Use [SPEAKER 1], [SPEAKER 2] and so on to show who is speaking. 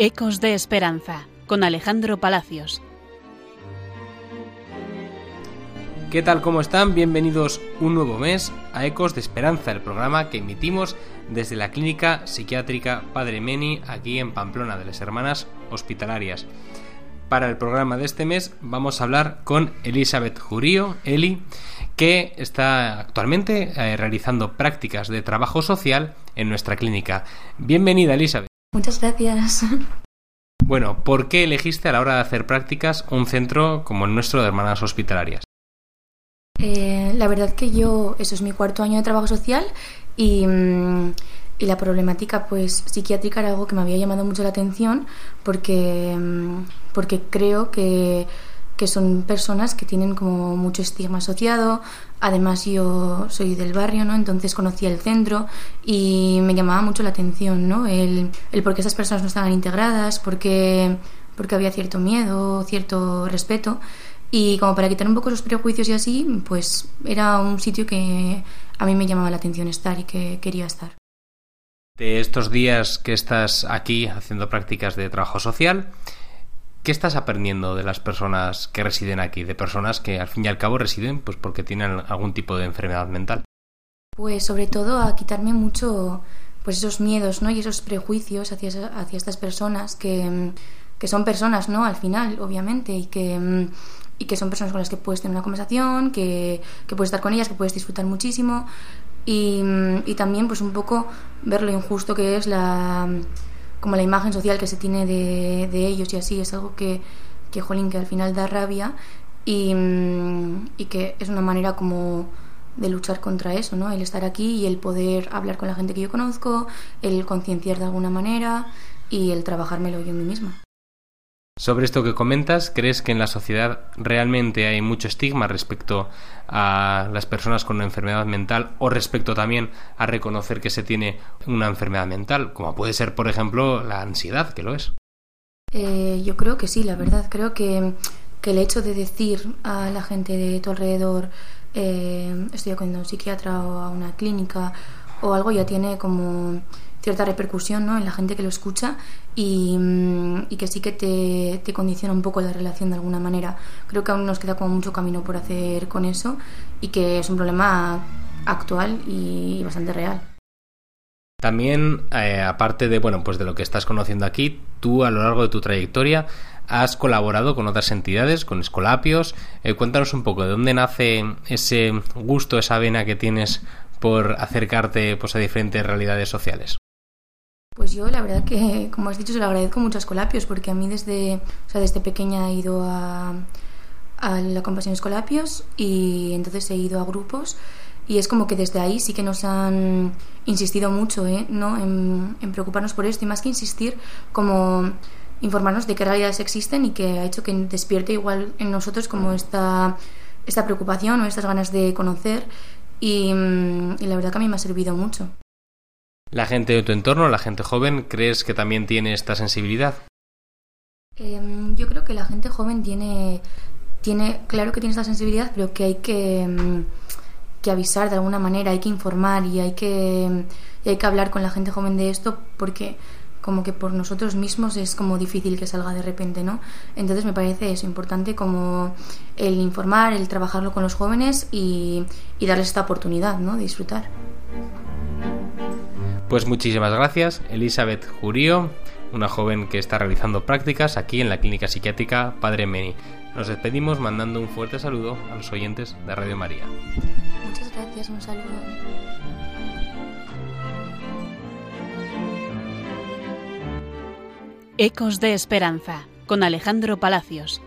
[SPEAKER 1] Ecos de Esperanza con Alejandro Palacios.
[SPEAKER 2] ¿Qué tal? ¿Cómo están? Bienvenidos un nuevo mes a Ecos de Esperanza, el programa que emitimos desde la Clínica Psiquiátrica Padre Meni, aquí en Pamplona, de las Hermanas Hospitalarias. Para el programa de este mes vamos a hablar con Elizabeth Jurío, Eli, que está actualmente eh, realizando prácticas de trabajo social en nuestra clínica. Bienvenida, Elizabeth.
[SPEAKER 3] Muchas gracias.
[SPEAKER 2] Bueno, ¿por qué elegiste a la hora de hacer prácticas un centro como el nuestro de Hermanas Hospitalarias?
[SPEAKER 3] Eh, la verdad que yo, eso es mi cuarto año de trabajo social y, mm, y, la problemática pues psiquiátrica era algo que me había llamado mucho la atención porque, mm, porque creo que que son personas que tienen como mucho estigma asociado. Además yo soy del barrio, ¿no? Entonces conocía el centro y me llamaba mucho la atención, ¿no? El, el por qué esas personas no estaban integradas, porque, porque había cierto miedo, cierto respeto. Y como para quitar un poco esos prejuicios y así, pues era un sitio que a mí me llamaba la atención estar y que quería estar.
[SPEAKER 2] De estos días que estás aquí haciendo prácticas de trabajo social, ¿Qué estás aprendiendo de las personas que residen aquí? De personas que al fin y al cabo residen pues porque tienen algún tipo de enfermedad mental.
[SPEAKER 3] Pues sobre todo a quitarme mucho pues esos miedos ¿no? y esos prejuicios hacia, hacia estas personas que, que son personas ¿no? al final, obviamente, y que, y que son personas con las que puedes tener una conversación, que, que puedes estar con ellas, que puedes disfrutar muchísimo y, y también pues un poco ver lo injusto que es la como la imagen social que se tiene de, de ellos y así es algo que, que, jolín, que al final da rabia y, y, que es una manera como de luchar contra eso, ¿no? El estar aquí y el poder hablar con la gente que yo conozco, el concienciar de alguna manera y el trabajármelo yo misma.
[SPEAKER 2] Sobre esto que comentas, ¿crees que en la sociedad realmente hay mucho estigma respecto a las personas con una enfermedad mental o respecto también a reconocer que se tiene una enfermedad mental, como puede ser, por ejemplo, la ansiedad, que lo es?
[SPEAKER 3] Eh, yo creo que sí, la verdad. Creo que, que, el hecho de decir a la gente de tu alrededor eh, estoy acudiendo a un psiquiatra o a una clínica o algo ya tiene como cierta repercusión ¿no? en la gente que lo escucha y, mm, y que sí que te, condiciona un poco la relación de alguna manera. Creo que aún nos queda como mucho camino por hacer con eso y que es un problema actual y bastante real.
[SPEAKER 2] También, eh, aparte de bueno, pues de lo que estás conociendo aquí, tú a lo largo de tu trayectoria has colaborado con otras entidades, con Escolapios. Eh, cuéntanos un poco de dónde nace ese gusto, esa vena que tienes por acercarte pues, a diferentes realidades sociales.
[SPEAKER 3] Pues yo la verdad que, como has dicho, se lo agradezco mucho a Escolapios, porque a mí desde, o sea, desde pequeña he ido a, a la compasión Escolapios y entonces he ido a grupos y es como que desde ahí sí que nos han insistido mucho ¿eh? ¿no? en, preocuparnos por esto y más que insistir, como informarnos de qué realidades existen y que ha hecho que despierte igual en nosotros como esta, esta preocupación o estas ganas de conocer y, y la verdad que a mí me ha servido mucho.
[SPEAKER 2] ¿La gente de tu entorno, la gente joven, crees que también tiene esta sensibilidad?
[SPEAKER 3] Eh, yo creo que la gente joven tiene, tiene, claro que tiene esta sensibilidad, pero que hay que, que avisar de alguna manera, hay que informar y hay que, y hay que hablar con la gente joven de esto porque como que por nosotros mismos es como difícil que salga de repente, ¿no? Entonces me parece eso importante como el informar, el trabajarlo con los jóvenes y, y darles esta oportunidad, ¿no? De disfrutar.
[SPEAKER 2] Pues muchísimas gracias, Elizabeth Jurío, una joven que está realizando prácticas aquí en la Clínica Psiquiátrica Padre Meni. Nos despedimos mandando un fuerte saludo a los oyentes de Radio María.
[SPEAKER 3] Muchas gracias, un saludo.
[SPEAKER 1] Ecos de Esperanza, con Alejandro Palacios.